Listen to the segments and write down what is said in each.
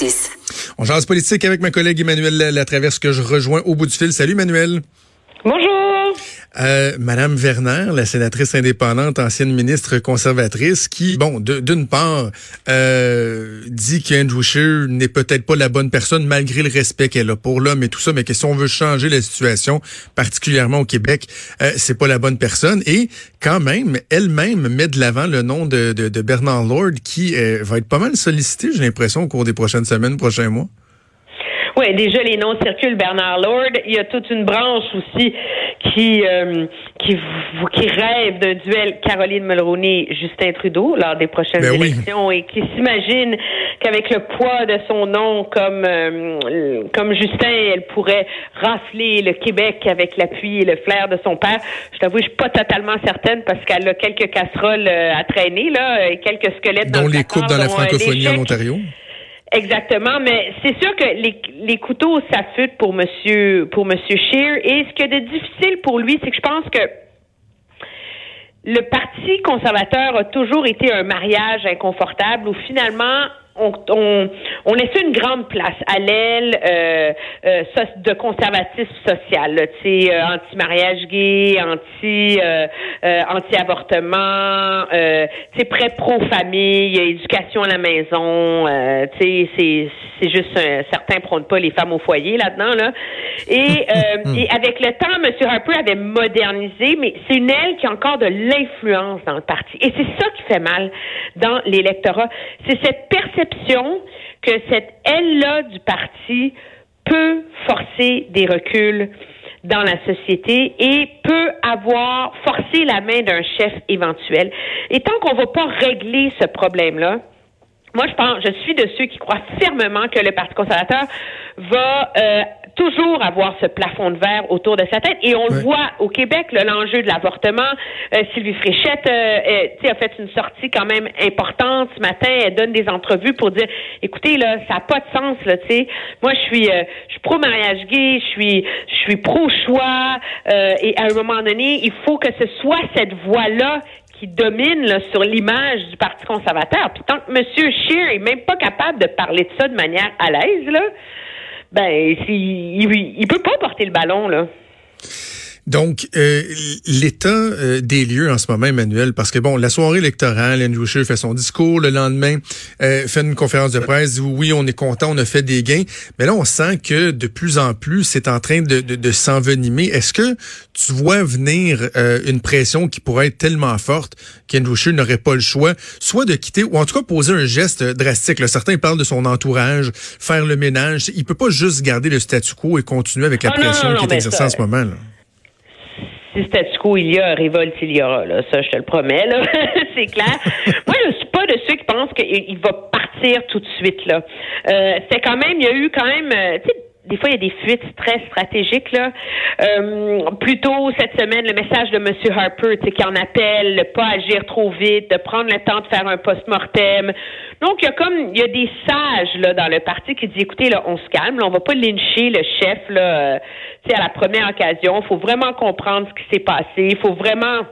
6. On jase politique avec ma collègue Emmanuel Latraverse que je rejoins au bout du fil. Salut Emmanuel. Bonjour. Euh, Madame Werner, la sénatrice indépendante, ancienne ministre conservatrice, qui, bon, d'une part, euh, dit qu'Andrew Scheer n'est peut-être pas la bonne personne malgré le respect qu'elle a pour l'homme et tout ça, mais que si on veut changer la situation, particulièrement au Québec, euh, c'est pas la bonne personne. Et quand même, elle-même met de l'avant le nom de, de, de Bernard Lord, qui euh, va être pas mal sollicité, j'ai l'impression, au cours des prochaines semaines, prochains mois. Oui, déjà les noms circulent. Bernard Lord. Il y a toute une branche aussi qui euh, qui, qui rêve d'un duel Caroline Mulroney Justin Trudeau lors des prochaines ben élections et qui s'imagine qu'avec le poids de son nom comme euh, comme Justin, elle pourrait rafler le Québec avec l'appui et le flair de son père. Je t'avoue, je suis pas totalement certaine parce qu'elle a quelques casseroles euh, à traîner là et quelques squelettes dont dans les coupes dans la francophonie en Ontario. Exactement, mais c'est sûr que les, les couteaux s'affûtent pour monsieur pour monsieur Scheer. Et ce qui est de difficile pour lui, c'est que je pense que le Parti conservateur a toujours été un mariage inconfortable où finalement on, on, on laissait une grande place à l'aile euh, euh, de conservatisme social, tu sais, euh, anti-mariage gay, anti euh, euh, anti-avortement, tu sais, prêt pro-famille, éducation à la maison, tu sais, c'est c'est juste certains prônent pas les femmes au foyer là-dedans là. Et, et avec le temps, M. Harper avait modernisé, mais c'est une aile qui a encore de l'influence dans le parti. Et c'est ça qui fait mal dans l'électorat, c'est cette perception que cette aile-là du parti peut forcer des reculs dans la société et peut avoir forcé la main d'un chef éventuel. Et tant qu'on ne va pas régler ce problème-là, moi, je pense, je suis de ceux qui croient fermement que le Parti conservateur va euh, toujours avoir ce plafond de verre autour de sa tête. Et on le voit au Québec, l'enjeu de l'avortement. Euh, Sylvie Fréchette euh, a fait une sortie quand même importante ce matin. Elle donne des entrevues pour dire, écoutez, là, ça n'a pas de sens. Là, sais. Moi, je suis, euh, je suis pro-mariage gay, je suis, je suis pro-choix. Euh, et à un moment donné, il faut que ce soit cette voie-là qui domine sur l'image du Parti conservateur. Puis tant que M. Scheer est même pas capable de parler de ça de manière à l'aise, là, ben, il, il peut pas porter le ballon, là. Donc, euh, l'état euh, des lieux en ce moment, Emmanuel, parce que bon, la soirée électorale, Andrew Scheer fait son discours, le lendemain, euh, fait une conférence de presse, dit oui, on est content, on a fait des gains, mais là, on sent que de plus en plus, c'est en train de, de, de s'envenimer. Est-ce que tu vois venir euh, une pression qui pourrait être tellement forte qu'Andrew Scheer n'aurait pas le choix, soit de quitter, ou en tout cas poser un geste drastique. Là, certains parlent de son entourage, faire le ménage. Il peut pas juste garder le statu quo et continuer avec la pression qui est exercée en ce moment. Là si statu quo il y a, révolte il y aura. Là. Ça, je te le promets. Là. c'est clair. Moi, je suis pas de ceux qui pensent qu'il va partir tout de suite. là. Euh, c'est quand même, il y a eu quand même, euh, des fois, il y a des fuites très stratégiques. Là. Euh, plutôt cette semaine, le message de M. Harper qui en appelle de pas agir trop vite, de prendre le temps de faire un post-mortem. Donc, il y a comme il y a des sages là, dans le parti qui disent écoutez, là, on se calme, là, on va pas lyncher le chef là, euh, à la première occasion. Il faut vraiment comprendre ce qui s'est passé. Il faut vraiment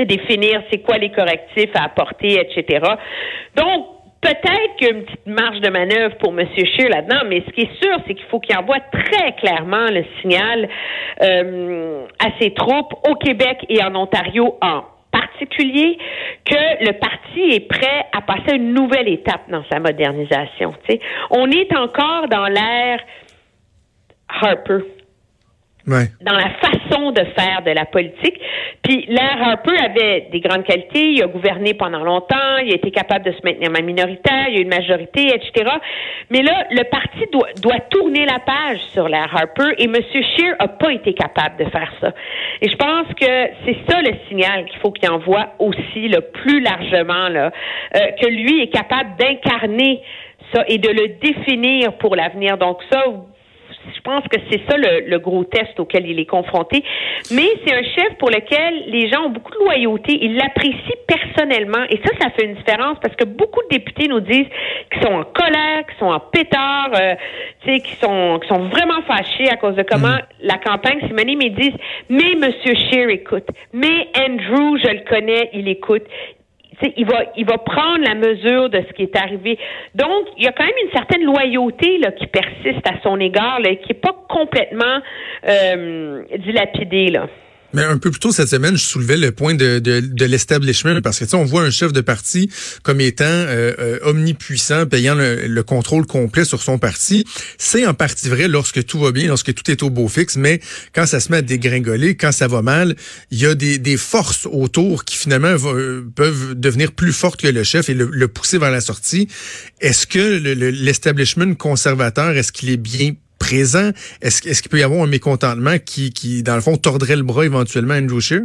définir c'est quoi les correctifs à apporter, etc. Donc, Peut-être qu'il y a une petite marge de manœuvre pour M. Scheer là-dedans, mais ce qui est sûr, c'est qu'il faut qu'il envoie très clairement le signal euh, à ses troupes au Québec et en Ontario en particulier que le parti est prêt à passer une nouvelle étape dans sa modernisation. On est encore dans l'ère Harper dans la façon de faire de la politique. Puis l'air Harper avait des grandes qualités. Il a gouverné pendant longtemps. Il a été capable de se maintenir ma minoritaire. Il a une majorité, etc. Mais là, le parti doit, doit tourner la page sur l'air Harper et M. Scheer a pas été capable de faire ça. Et je pense que c'est ça le signal qu'il faut qu'il envoie aussi, le plus largement, là, euh, que lui est capable d'incarner ça et de le définir pour l'avenir. Donc ça, je pense que c'est ça le, gros test auquel il est confronté. Mais c'est un chef pour lequel les gens ont beaucoup de loyauté. Ils l'apprécient personnellement. Et ça, ça fait une différence parce que beaucoup de députés nous disent qu'ils sont en colère, qu'ils sont en pétard, euh, tu sais, qu'ils sont, qu'ils sont vraiment fâchés à cause de comment mm. la campagne s'est menée, mais ils disent, mais Monsieur Scheer écoute, mais Andrew, je le connais, il écoute il va, il va prendre la mesure de ce qui est arrivé. Donc, il y a quand même une certaine loyauté là, qui persiste à son égard, là, qui n'est pas complètement euh, dilapidée. Là. Mais un peu plus tôt cette semaine, je soulevais le point de, de, de l'establishment parce que tu sais, on voit un chef de parti comme étant euh, euh, omnipuissant, payant le, contrôle complet sur son parti. C'est en partie vrai lorsque tout va bien, lorsque tout est au beau fixe, mais quand ça se met à dégringoler, quand ça va mal, il y a des, des forces autour qui finalement euh, peuvent devenir plus fortes que le chef et le, le pousser vers la sortie. Est-ce que l'establishment conservateur, est-ce qu'il est bien présent, est-ce est qu'il peut y avoir un mécontentement qui, qui, dans le fond, tordrait le bras éventuellement à Andrew Scheer?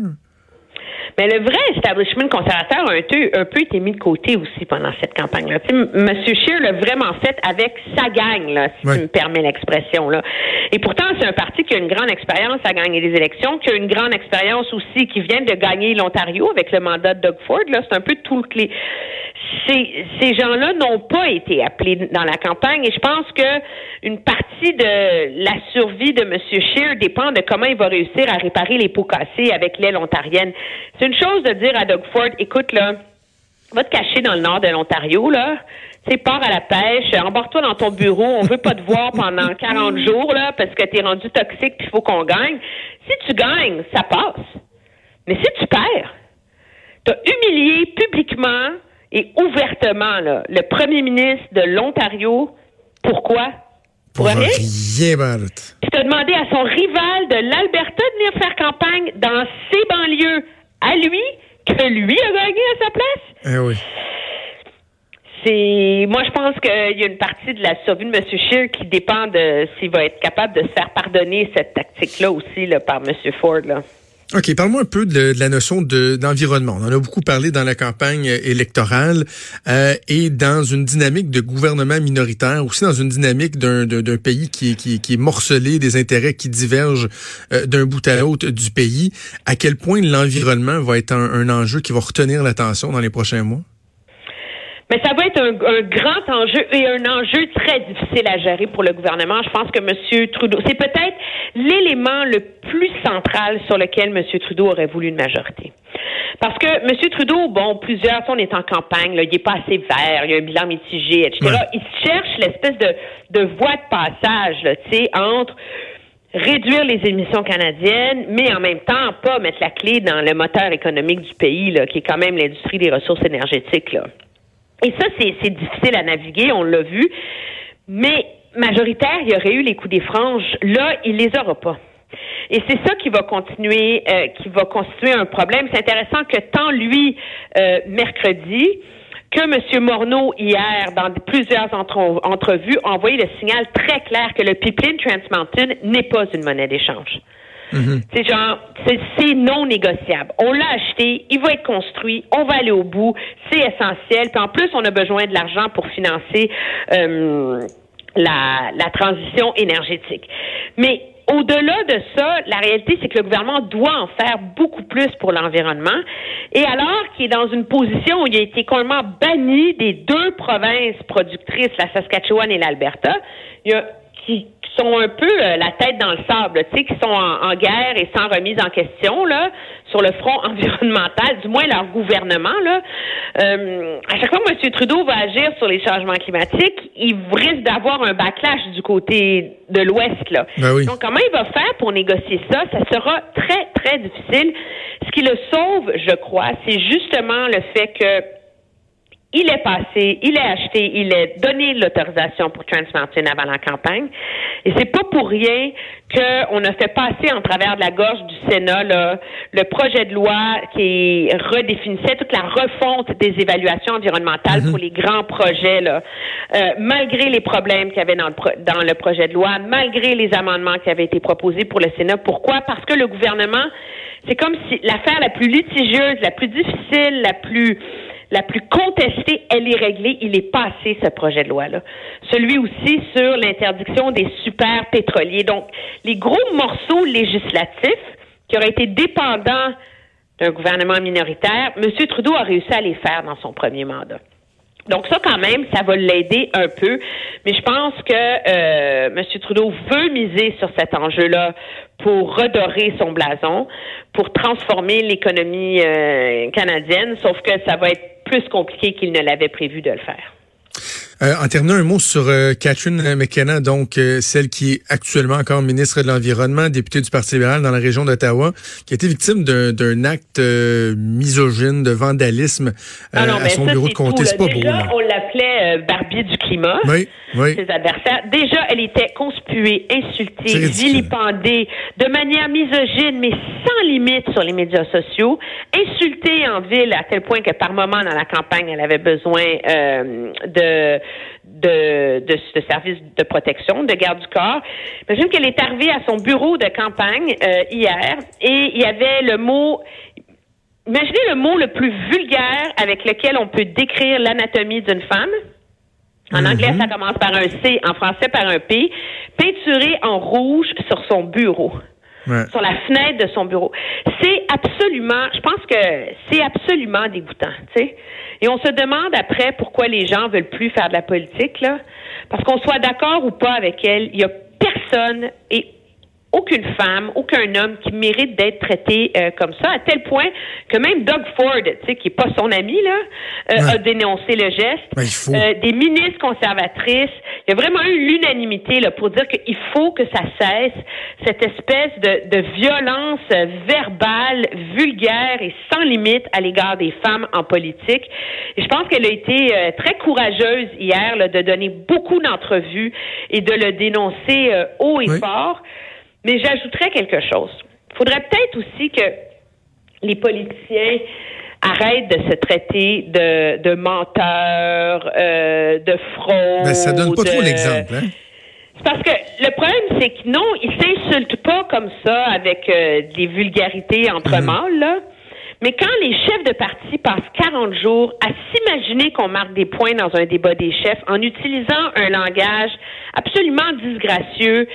Mais le vrai establishment conservateur a un peu, un peu été mis de côté aussi pendant cette campagne-là. Monsieur Scheer l'a vraiment fait avec sa gang, là, si tu me permets l'expression. là. Et pourtant, c'est un parti qui a une grande expérience à gagner des élections, qui a une grande expérience aussi, qui vient de gagner l'Ontario avec le mandat de Doug Ford. Là, c'est un peu tout le clé ces, ces gens-là n'ont pas été appelés dans la campagne et je pense que une partie de la survie de M. Scheer dépend de comment il va réussir à réparer les pots cassés avec l'aile ontarienne. C'est une chose de dire à Doug Ford, écoute là, va te cacher dans le nord de l'Ontario là, tu pars à la pêche, embarque-toi dans ton bureau, on veut pas te voir pendant 40 jours là parce que tu es rendu toxique puis il faut qu'on gagne. Si tu gagnes, ça passe. Mais si tu perds, tu as humilié publiquement et ouvertement là, le premier ministre de l'Ontario. Pourquoi? Pour rien. rien Puis t'as demandé à son rival de l'Alberta de venir faire campagne dans ses banlieues à lui, que lui a gagné à sa place. Eh oui. C'est, moi, je pense qu'il y a une partie de la survie de M. Scheer qui dépend de s'il va être capable de se faire pardonner cette tactique-là aussi là, par M. Ford. Là. OK, parle-moi un peu de, la notion d'environnement. On en a beaucoup parlé dans la campagne électorale euh, et dans une dynamique de gouvernement minoritaire, aussi dans une dynamique d'un pays qui, est morcelé, des intérêts qui divergent euh, d'un bout à l'autre du pays. À quel point l'environnement va être un enjeu qui va retenir l'attention dans les prochains mois? Mais ça va être un, grand enjeu et un enjeu très difficile à gérer pour le gouvernement. Je pense que M. Trudeau, c'est peut-être l'élément le plus central sur lequel M. Trudeau aurait voulu une majorité. Parce que M. Trudeau, bon, plusieurs, on est en campagne, là, il n'est pas assez vert, il y a un bilan mitigé, etc. Il cherche l'espèce de, de voie de passage, tu sais, entre réduire les émissions canadiennes, mais en même temps pas mettre la clé dans le moteur économique du pays, là, qui est quand même l'industrie des ressources énergétiques. Là. Et ça, c'est difficile à naviguer, on l'a vu. Mais majoritaire, il y aurait eu les coups des franges. Là, il les aura pas. Et c'est ça qui va continuer, euh, qui va constituer un problème. C'est intéressant que tant lui, euh, mercredi, que M. Morneau, hier, dans plusieurs entrevues, a envoyé le signal très clair que le pipeline Trans Mountain n'est pas une monnaie d'échange. Mhm. C'est genre, c'est non négociable. On l'a acheté, il va être construit, on va aller au bout, c'est essentiel. Puis en plus, on a besoin de l'argent pour financer euh, la, la transition énergétique. Mais au-delà de ça, la réalité, c'est que le gouvernement doit en faire beaucoup plus pour l'environnement. Et alors qu'il est dans une position où il a été complètement banni des deux provinces productrices, la Saskatchewan et l'Alberta, il y a qui, sont un peu euh, la tête dans le sable, tu sais, qui sont en, guerre et sans remise en question là sur le front environnemental, du moins leur gouvernement là. Euh, à chaque fois que M. Trudeau va agir sur les changements climatiques, il risque d'avoir un backlash du côté de l'Ouest là. Ben Donc comment il va faire pour négocier ça? Ça sera très très difficile. Ce qui le sauve, je crois, c'est justement le fait que il est passé, il est acheté, il est donné l'autorisation pour Trans Mountain avant la campagne. Et c'est pas pour rien qu'on a fait passer en travers de la gorge du Sénat le projet de loi qui redéfinissait toute la refonte des évaluations environnementales mhm. pour les grands projets, là, euh, malgré les problèmes qu'il y avait dans le, dans le projet de loi, malgré les amendements qui avaient été proposés pour le Sénat. Pourquoi? Parce que le gouvernement, c'est comme si l'affaire la plus litigieuse, la plus difficile, la plus la plus contestée, elle est réglée. Il est passé, ce projet de loi-là. Celui aussi sur l'interdiction des super pétroliers. Donc, les gros morceaux législatifs qui auraient été dépendants d'un gouvernement minoritaire, M. Trudeau a réussi à les faire dans son premier mandat. Donc ça, quand même, ça va l'aider un peu. Mais je pense que euh, M. Trudeau veut miser sur cet enjeu-là pour redorer son blason, pour transformer l'économie euh, canadienne, sauf que ça va être plus compliqué qu'il ne l'avait prévu de le faire. Euh, en terminant, un mot sur euh, Catherine McKenna, donc euh, celle qui est actuellement encore ministre de l'Environnement, députée du Parti libéral dans la région d'Ottawa, qui a été victime d'un acte misogyne, de vandalisme ah à son bureau de comté. C'est pas beau. On l'appelait Barbier du climat. Oui, oui. Ses adversaires. Déjà, elle était conspuée, insultée, vilipendée, de manière misogyne, mais sans limite sur les médias sociaux, insultée en ville à tel point que par moment dans la campagne, elle avait besoin de de, de, de services de protection, de garde du corps. Imagine qu'elle est arrivée à son bureau de campagne euh, hier et il y avait le mot Imaginez le mot le plus vulgaire avec lequel on peut décrire l'anatomie d'une femme. En mm-hmm. anglais, ça commence par un C, en français par un P, peinturé en rouge sur son bureau. Sur la fenêtre de son bureau. C'est absolument, je pense que c'est absolument dégoûtant, tu sais. Et on se demande après pourquoi les gens veulent plus faire de la politique, là. Parce qu'on soit d'accord ou pas avec elle, il y a personne et aucune femme, aucun homme qui mérite d'être traité euh, comme ça, à tel point que même Doug Ford, tu sais, qui est pas son ami là, euh, a dénoncé le geste. Ben, euh, des ministres conservatrices, il y a vraiment eu l'unanimité là pour dire qu'il faut que ça cesse cette espèce de, de violence verbale, vulgaire et sans limite à l'égard des femmes en politique. Et je pense qu'elle a été très courageuse hier là, de donner beaucoup d'entrevues et de le dénoncer haut et fort. Mais j'ajouterais quelque chose. Il faudrait peut-être aussi que les politiciens arrêtent de se traiter de, de menteurs, euh, de fraude. Mais ça donne pas trop l'exemple, hein? Parce que le problème, c'est que non, ils s'insultent pas comme ça avec euh, des vulgarités entre mhm. mâles, là. Mais quand les chefs de parti passent 40 jours à s'imaginer qu'on marque des points dans un débat des chefs en utilisant un langage absolument disgracieux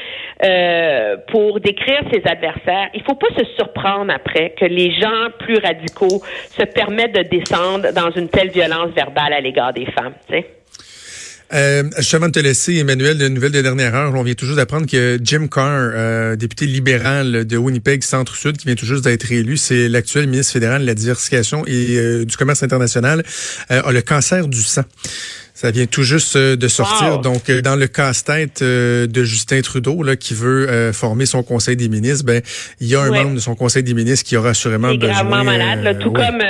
euh, pour décrire ses adversaires, il faut pas se surprendre après que les gens plus radicaux se permettent de descendre dans une telle violence verbale à l'égard des femmes. Euh, de te laisser, Emmanuel, de nouvelles de dernière heure, on vient toujours d'apprendre que Jim Carr, euh, député libéral de Winnipeg Centre-Sud, qui vient tout juste d'être élu, c'est l'actuel ministre fédéral de la diversification et euh, du commerce international, euh, a le cancer du sang. Ça vient tout juste euh, de sortir. Donc, euh, dans le casse-tête euh, de Justin Trudeau, là, qui veut former son conseil des ministres, ben, il y a un membre de son conseil des ministres qui aura assurément il est gravement malade, tout comme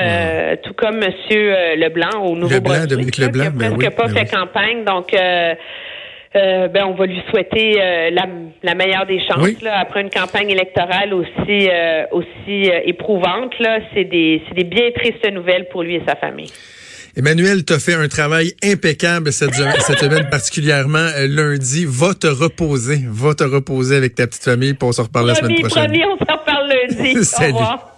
tout comme Monsieur Leblanc au nouveau Leblanc, Dominique Leblanc, qui n'a ben pas ben fait campagne. Donc, ben, on va lui souhaiter la, meilleure des chances là, après une campagne électorale aussi aussi éprouvante. Là, c'est des c'est des bien tristes nouvelles pour lui et sa famille. Emmanuel, tu fait un travail impeccable cette, semaine, particulièrement euh, lundi. Va te reposer. Va te reposer avec ta petite famille, pour on se reparle la semaine prochaine. On se reparle lundi. Salut. Au revoir.